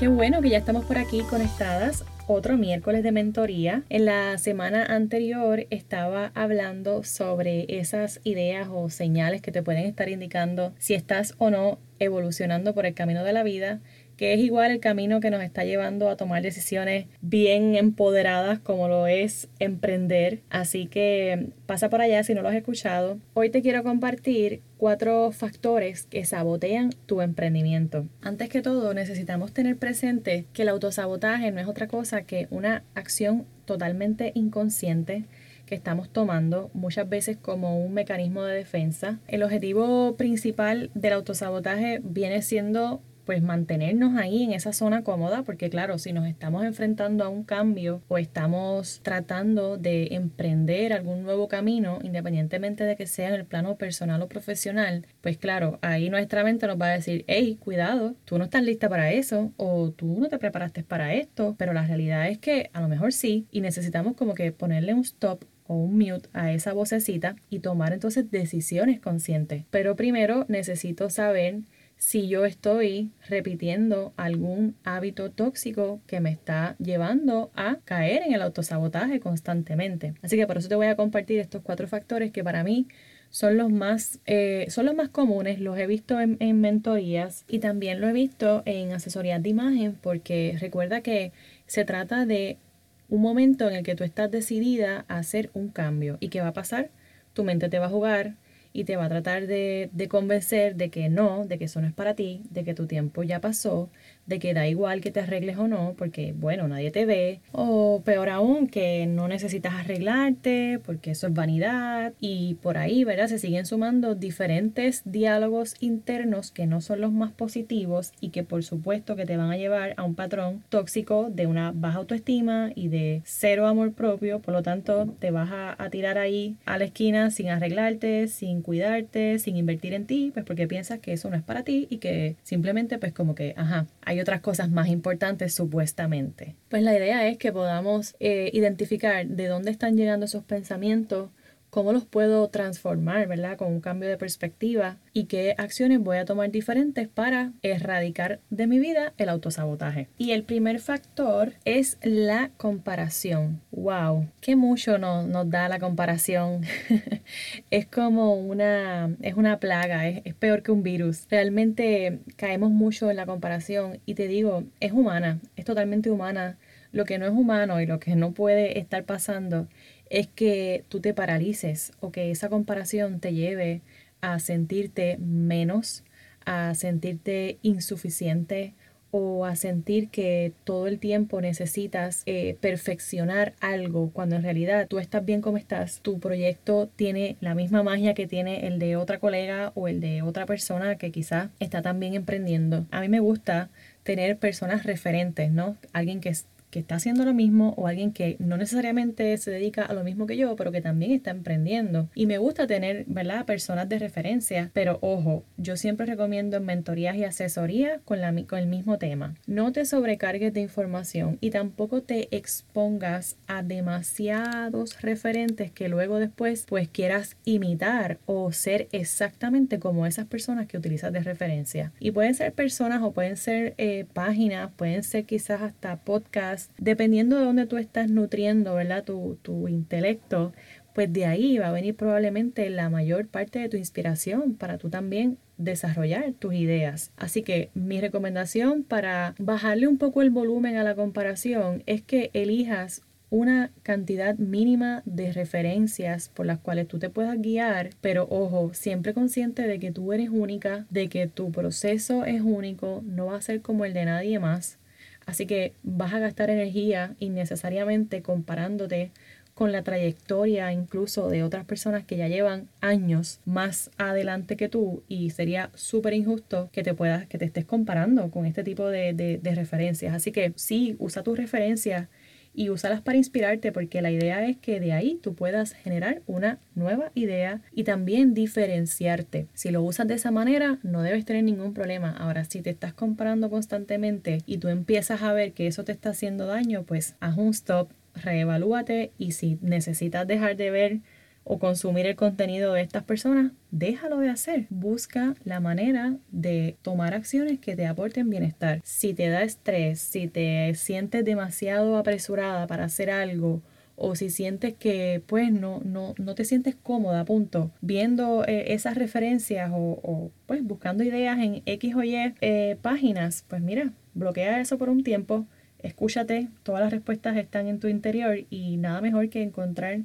qué bueno que ya estamos por aquí conectadas. Otro miércoles de mentoría. En la semana anterior estaba hablando sobre esas ideas o señales que te pueden estar indicando si estás o no evolucionando por el camino de la vida que es igual el camino que nos está llevando a tomar decisiones bien empoderadas como lo es emprender. Así que pasa por allá si no lo has escuchado. Hoy te quiero compartir cuatro factores que sabotean tu emprendimiento. Antes que todo, necesitamos tener presente que el autosabotaje no es otra cosa que una acción totalmente inconsciente que estamos tomando muchas veces como un mecanismo de defensa. El objetivo principal del autosabotaje viene siendo pues mantenernos ahí en esa zona cómoda, porque claro, si nos estamos enfrentando a un cambio o estamos tratando de emprender algún nuevo camino, independientemente de que sea en el plano personal o profesional, pues claro, ahí nuestra mente nos va a decir, hey, cuidado, tú no estás lista para eso o tú no te preparaste para esto, pero la realidad es que a lo mejor sí y necesitamos como que ponerle un stop o un mute a esa vocecita y tomar entonces decisiones conscientes. Pero primero necesito saber si yo estoy repitiendo algún hábito tóxico que me está llevando a caer en el autosabotaje constantemente. Así que por eso te voy a compartir estos cuatro factores que para mí son los más, eh, son los más comunes, los he visto en, en mentorías y también lo he visto en asesorías de imagen porque recuerda que se trata de un momento en el que tú estás decidida a hacer un cambio y qué va a pasar, tu mente te va a jugar, y te va a tratar de, de, convencer de que no, de que eso no es para ti, de que tu tiempo ya pasó, de que da igual que te arregles o no, porque bueno, nadie te ve, o peor aún, que no necesitas arreglarte, porque eso es vanidad, y por ahí, ¿verdad? Se siguen sumando diferentes diálogos internos que no son los más positivos y que por supuesto que te van a llevar a un patrón tóxico de una baja autoestima y de cero amor propio, por lo tanto te vas a, tirar ahí a la esquina sin arreglarte, sin cuidarte, sin invertir en ti, pues porque piensas que eso no es para ti y que simplemente pues como que, ajá, hay otras cosas más importantes supuestamente. Pues la idea es que podamos eh, identificar de dónde están llegando esos pensamientos, cómo los puedo transformar, ¿verdad? Con un cambio de perspectiva y qué acciones voy a tomar diferentes para erradicar de mi vida el autosabotaje. Y el primer factor es la comparación. ¡Wow! ¡Qué mucho nos, nos da la comparación! es como una, es una plaga, es, es peor que un virus. Realmente caemos mucho en la comparación y te digo, es humana, es totalmente humana. Lo que no es humano y lo que no puede estar pasando es que tú te paralices o que esa comparación te lleve a sentirte menos, a sentirte insuficiente o a sentir que todo el tiempo necesitas eh, perfeccionar algo cuando en realidad tú estás bien como estás, tu proyecto tiene la misma magia que tiene el de otra colega o el de otra persona que quizás está también emprendiendo. A mí me gusta tener personas referentes, ¿no? Alguien que que está haciendo lo mismo o alguien que no necesariamente se dedica a lo mismo que yo, pero que también está emprendiendo. Y me gusta tener, ¿verdad?, personas de referencia, pero ojo, yo siempre recomiendo mentorías y asesorías con, la, con el mismo tema. No te sobrecargues de información y tampoco te expongas a demasiados referentes que luego después pues quieras imitar o ser exactamente como esas personas que utilizas de referencia. Y pueden ser personas o pueden ser eh, páginas, pueden ser quizás hasta podcasts dependiendo de dónde tú estás nutriendo, ¿verdad? Tu, tu intelecto, pues de ahí va a venir probablemente la mayor parte de tu inspiración para tú también desarrollar tus ideas. Así que mi recomendación para bajarle un poco el volumen a la comparación es que elijas una cantidad mínima de referencias por las cuales tú te puedas guiar, pero ojo, siempre consciente de que tú eres única, de que tu proceso es único, no va a ser como el de nadie más. Así que vas a gastar energía innecesariamente comparándote con la trayectoria incluso de otras personas que ya llevan años más adelante que tú y sería súper injusto que te puedas, que te estés comparando con este tipo de, de referencias. Así que sí, usa tus referencias y úsalas para inspirarte porque la idea es que de ahí tú puedas generar una nueva idea y también diferenciarte. Si lo usas de esa manera, no debes tener ningún problema. Ahora, si te estás comparando constantemente y tú empiezas a ver que eso te está haciendo daño, pues haz un stop, reevalúate y si necesitas dejar de ver o consumir el contenido de estas personas, déjalo de hacer. Busca la manera de tomar acciones que te aporten bienestar. Si te da estrés, si te sientes demasiado apresurada para hacer algo, o si sientes que pues no, no, no te sientes cómoda, punto, viendo eh, esas referencias o, pues buscando ideas en X o Y eh, páginas, pues mira, bloquea eso por un tiempo, escúchate, todas las respuestas están en tu interior y nada mejor que encontrar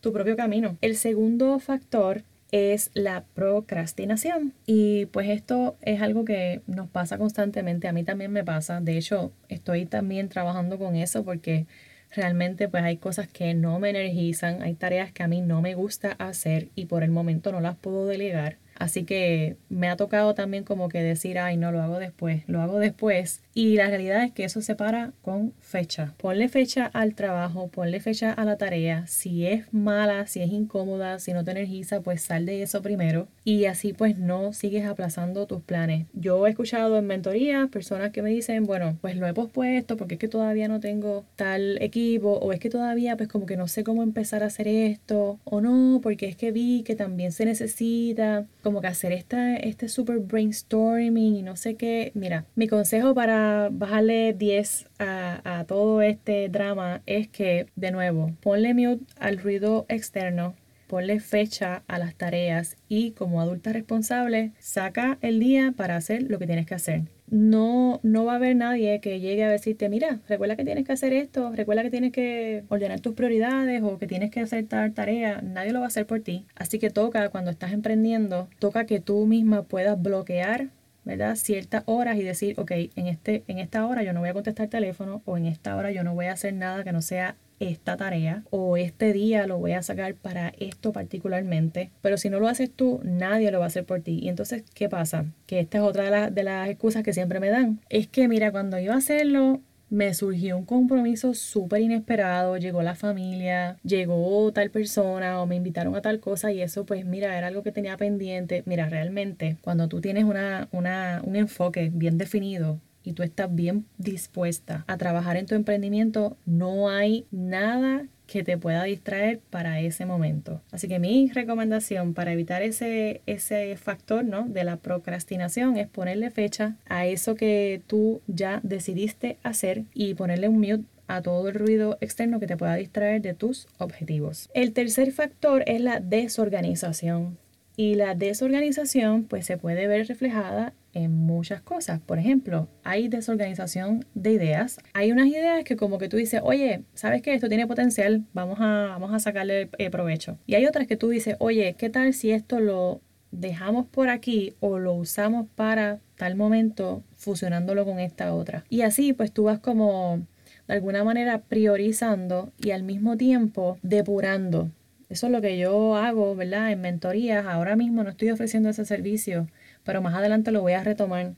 tu propio camino. El segundo factor es la procrastinación. Y pues esto es algo que nos pasa constantemente, a mí también me pasa, de hecho estoy también trabajando con eso porque realmente pues hay cosas que no me energizan, hay tareas que a mí no me gusta hacer y por el momento no las puedo delegar. Así que me ha tocado también como que decir, ay, no lo hago después, lo hago después. Y la realidad es que eso se para con fecha. Ponle fecha al trabajo, ponle fecha a la tarea. Si es mala, si es incómoda, si no te energiza, pues sal de eso primero. Y así pues no sigues aplazando tus planes. Yo he escuchado en mentorías personas que me dicen, bueno, pues lo he pospuesto porque es que todavía no tengo tal equipo o es que todavía pues como que no sé cómo empezar a hacer esto o no, porque es que vi que también se necesita como que hacer esta, este super brainstorming y no sé qué. Mira, mi consejo para bajarle 10 a, a todo este drama es que, de nuevo, ponle mute al ruido externo, ponle fecha a las tareas y como adulta responsable, saca el día para hacer lo que tienes que hacer no, no va a haber nadie que llegue a decirte, mira, recuerda que tienes que hacer esto, recuerda que tienes que ordenar tus prioridades o que tienes que hacer tal tarea, nadie lo va a hacer por ti. Así que toca, cuando estás emprendiendo, toca que tú misma puedas bloquear ¿verdad? ciertas horas y decir, ok, en, este, en esta hora yo no voy a contestar teléfono o en esta hora yo no voy a hacer nada que no sea esta tarea o este día lo voy a sacar para esto particularmente. Pero si no lo haces tú, nadie lo va a hacer por ti. Y entonces, ¿qué pasa? Que esta es otra de, las excusas que siempre me dan. Es que, mira, cuando a hacerlo, me surgió un compromiso súper inesperado, llegó la familia, llegó tal persona o me invitaron a tal cosa y eso pues mira, era algo que tenía pendiente. Mira, realmente cuando tú tienes una, una, un enfoque bien definido y tú estás bien dispuesta a trabajar en tu emprendimiento, no hay nada que te pueda distraer para ese momento. Así que mi recomendación para evitar ese, ese factor ¿no? de la procrastinación es ponerle fecha a eso que tú ya decidiste hacer y ponerle un mute a todo el ruido externo que te pueda distraer de tus objetivos. El tercer factor es la desorganización. Y la desorganización pues se puede ver reflejada en muchas cosas. Por ejemplo, hay desorganización de ideas. Hay unas ideas que como que tú dices, oye, ¿sabes que Esto tiene potencial, vamos a, vamos a sacarle eh, provecho. Y hay otras que tú dices, oye, ¿qué tal si esto lo dejamos por aquí o lo usamos para tal momento fusionándolo con esta otra? Y así pues tú vas como de alguna manera priorizando y al mismo tiempo depurando. Eso es lo que yo hago, ¿verdad? En mentorías. Ahora mismo no estoy ofreciendo ese servicio pero más adelante lo voy a retomar.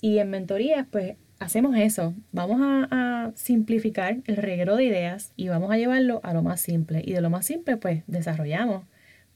Y en mentorías, pues hacemos eso. Vamos a, simplificar el reguero de ideas y vamos a llevarlo a lo más simple. Y de lo más simple, pues desarrollamos.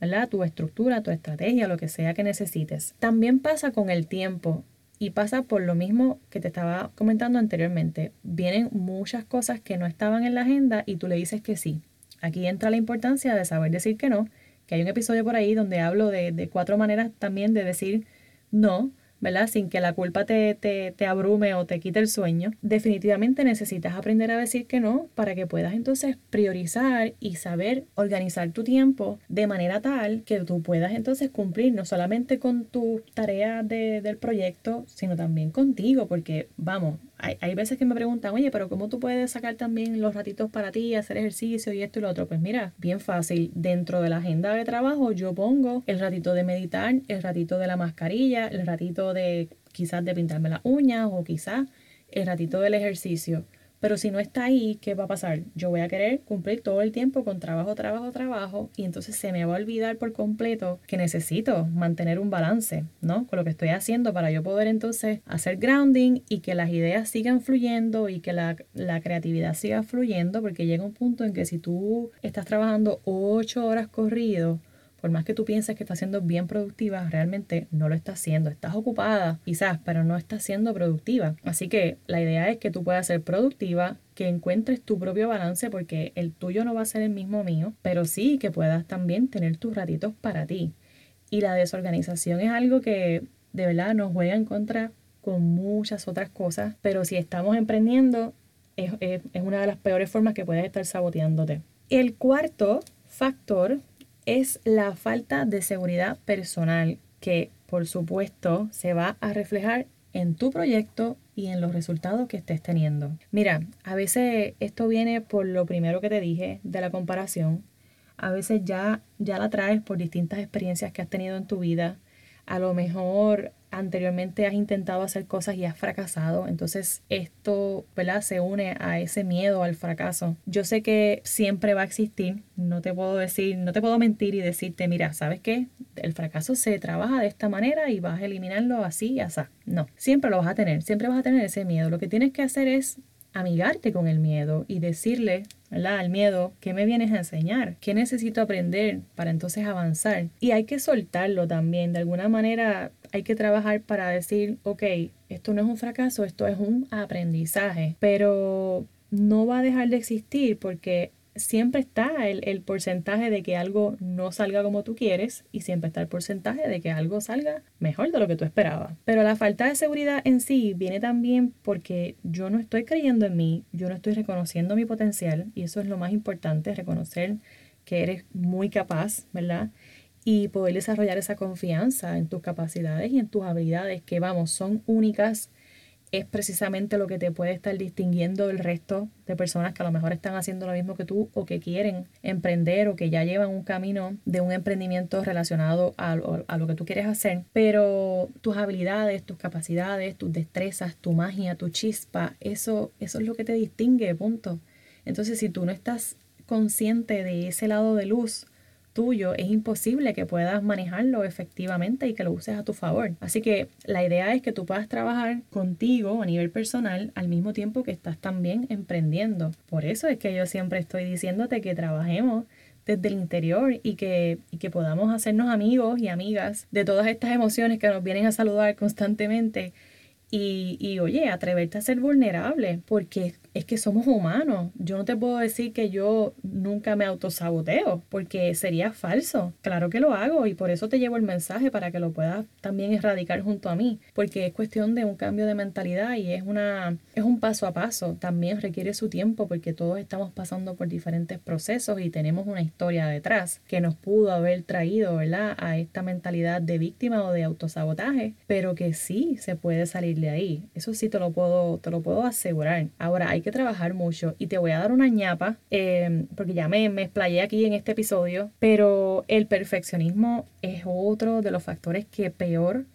¿verdad? Tu estructura, tu estrategia, lo que sea que necesites. También pasa con el tiempo y pasa por lo mismo que te estaba comentando anteriormente. Vienen muchas cosas que no estaban en la agenda y tú le dices que sí. Aquí entra la importancia de saber decir que no, que hay un episodio por ahí donde hablo de, de cuatro maneras también de decir no, ¿verdad? Sin que la culpa te, te, te, abrume o te quite el sueño, definitivamente necesitas aprender a decir que no para que puedas entonces priorizar y saber organizar tu tiempo de manera tal que tú puedas entonces cumplir no solamente con tu tarea de, del proyecto, sino también contigo, porque vamos, hay, veces que me preguntan, oye, pero ¿cómo tú puedes sacar también los ratitos para ti, hacer ejercicio y esto y lo otro? Pues mira, bien fácil. Dentro de la agenda de trabajo yo pongo el ratito de meditar, el ratito de la mascarilla, el ratito de quizás de pintarme las uñas o quizás el ratito del ejercicio Pero si no está ahí, ¿qué va a pasar? Yo voy a querer cumplir todo el tiempo con trabajo, trabajo, trabajo y entonces se me va a olvidar por completo que necesito mantener un balance, ¿no? Con lo que estoy haciendo para yo poder entonces hacer grounding y que las ideas sigan fluyendo y que la, la creatividad siga fluyendo porque llega un punto en que si tú estás trabajando ocho horas corrido, por más que tú pienses que estás siendo bien productiva, realmente no lo estás haciendo. Estás ocupada, quizás, pero no estás siendo productiva. Así que la idea es que tú puedas ser productiva, que encuentres tu propio balance, porque el tuyo no va a ser el mismo mío, pero sí que puedas también tener tus ratitos para ti. Y la desorganización es algo que de verdad nos juega en contra con muchas otras cosas, pero si estamos emprendiendo, es, es una de las peores formas que puedes estar saboteándote. El cuarto factor es la falta de seguridad personal que por supuesto se va a reflejar en tu proyecto y en los resultados que estés teniendo. Mira, a veces esto viene por lo primero que te dije de la comparación. A veces ya, ya la traes por distintas experiencias que has tenido en tu vida. A lo mejor anteriormente has intentado hacer cosas y has fracasado, entonces esto. Se une a ese miedo al fracaso. Yo sé que siempre va a existir, no te puedo decir, no te puedo mentir y decirte, mira, ¿sabes qué? El fracaso se trabaja de esta manera y vas a eliminarlo así y así. No, siempre lo vas a tener, siempre vas a tener ese miedo. Lo que tienes que hacer es amigarte con el miedo y decirle ¿verdad? al miedo, ¿qué me vienes a enseñar? ¿Qué necesito aprender para entonces avanzar? Y hay que soltarlo también, de alguna manera hay que trabajar para decir, ok, esto no es un fracaso, esto es un aprendizaje, pero no va a dejar de existir porque siempre está el, porcentaje de que algo no salga como tú quieres y siempre está el porcentaje de que algo salga mejor de lo que tú esperabas. Pero la falta de seguridad en sí viene también porque yo no estoy creyendo en mí, yo no estoy reconociendo mi potencial y eso es lo más importante, reconocer que eres muy capaz, ¿verdad? y poder desarrollar esa confianza en tus capacidades y en tus habilidades que vamos, son únicas, es precisamente lo que te puede estar distinguiendo del resto de personas que a lo mejor están haciendo lo mismo que tú o que quieren emprender o que ya llevan un camino de un emprendimiento relacionado a, a lo que tú quieres hacer. Pero tus habilidades, tus capacidades, tus destrezas, tu magia, tu chispa, eso, eso es lo que te distingue, punto. Entonces, si tú no estás consciente de ese lado de luz, tuyo, es imposible que puedas manejarlo efectivamente y que lo uses a tu favor. Así que la idea es que tú puedas trabajar contigo a nivel personal al mismo tiempo que estás también emprendiendo. Por eso es que yo siempre estoy diciéndote que trabajemos desde el interior y que, y que podamos hacernos amigos y amigas de todas estas emociones que nos vienen a saludar constantemente y, y, oye, atreverte a ser vulnerable, porque es que somos humanos. Yo no te puedo decir que yo nunca me autosaboteo, porque sería falso. Claro que lo hago y por eso te llevo el mensaje para que lo puedas también erradicar junto a mí, porque es cuestión de un cambio de mentalidad y es una es un paso a paso. También requiere su tiempo porque todos estamos pasando por diferentes procesos y tenemos una historia detrás que nos pudo haber traído, ¿verdad? A esta mentalidad de víctima o de autosabotaje, pero que sí se puede salir de ahí. Eso sí te lo puedo te lo puedo asegurar. Ahora hay que trabajar mucho y te voy a dar una ñapa, eh, porque ya me, me explayé aquí en este episodio, pero el perfeccionismo es otro de los factores que peor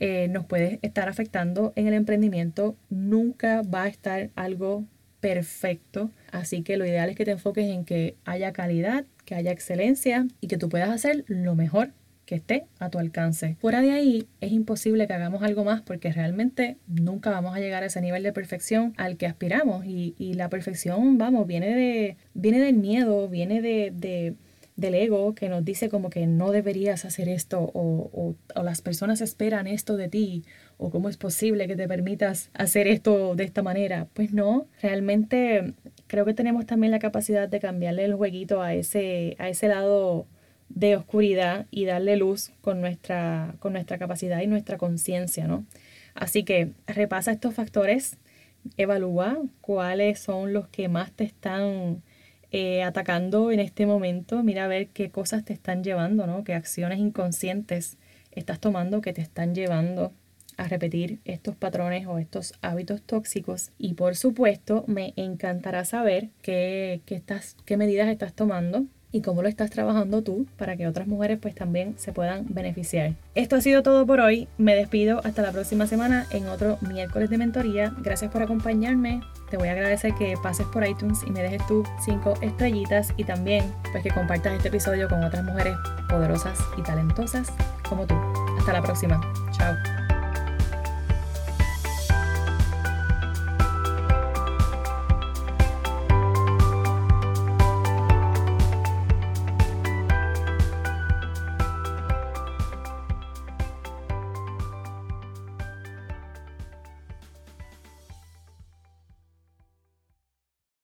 eh, nos puede estar afectando en el emprendimiento. Nunca va a estar algo perfecto, así que lo ideal es que te enfoques en que haya calidad, que haya excelencia y que tú puedas hacer lo mejor que esté a tu alcance. Fuera de ahí es imposible que hagamos algo más porque realmente nunca vamos a llegar a ese nivel de perfección al que aspiramos y, la perfección, vamos, viene, de, viene del miedo, viene de, del ego que nos dice como que no deberías hacer esto o, o, las personas esperan esto de ti o cómo es posible que te permitas hacer esto de esta manera. Pues no, realmente creo que tenemos también la capacidad de cambiarle el jueguito a ese, a ese lado de oscuridad y darle luz con nuestra, con nuestra capacidad y nuestra conciencia, ¿no? Así que repasa estos factores, evalúa cuáles son los que más te están eh, atacando en este momento, mira a ver qué cosas te están llevando, ¿no? Qué acciones inconscientes estás tomando que te están llevando a repetir estos patrones o estos hábitos tóxicos. Y por supuesto, me encantará saber qué, qué, estás, qué medidas estás tomando y cómo lo estás trabajando tú para que otras mujeres pues también se puedan beneficiar. Esto ha sido todo por hoy. Me despido hasta la próxima semana en otro miércoles de mentoría. Gracias por acompañarme. Te voy a agradecer que pases por iTunes y me dejes tus 5 estrellitas y también pues que compartas este episodio con otras mujeres poderosas y talentosas como tú. Hasta la próxima. Chao.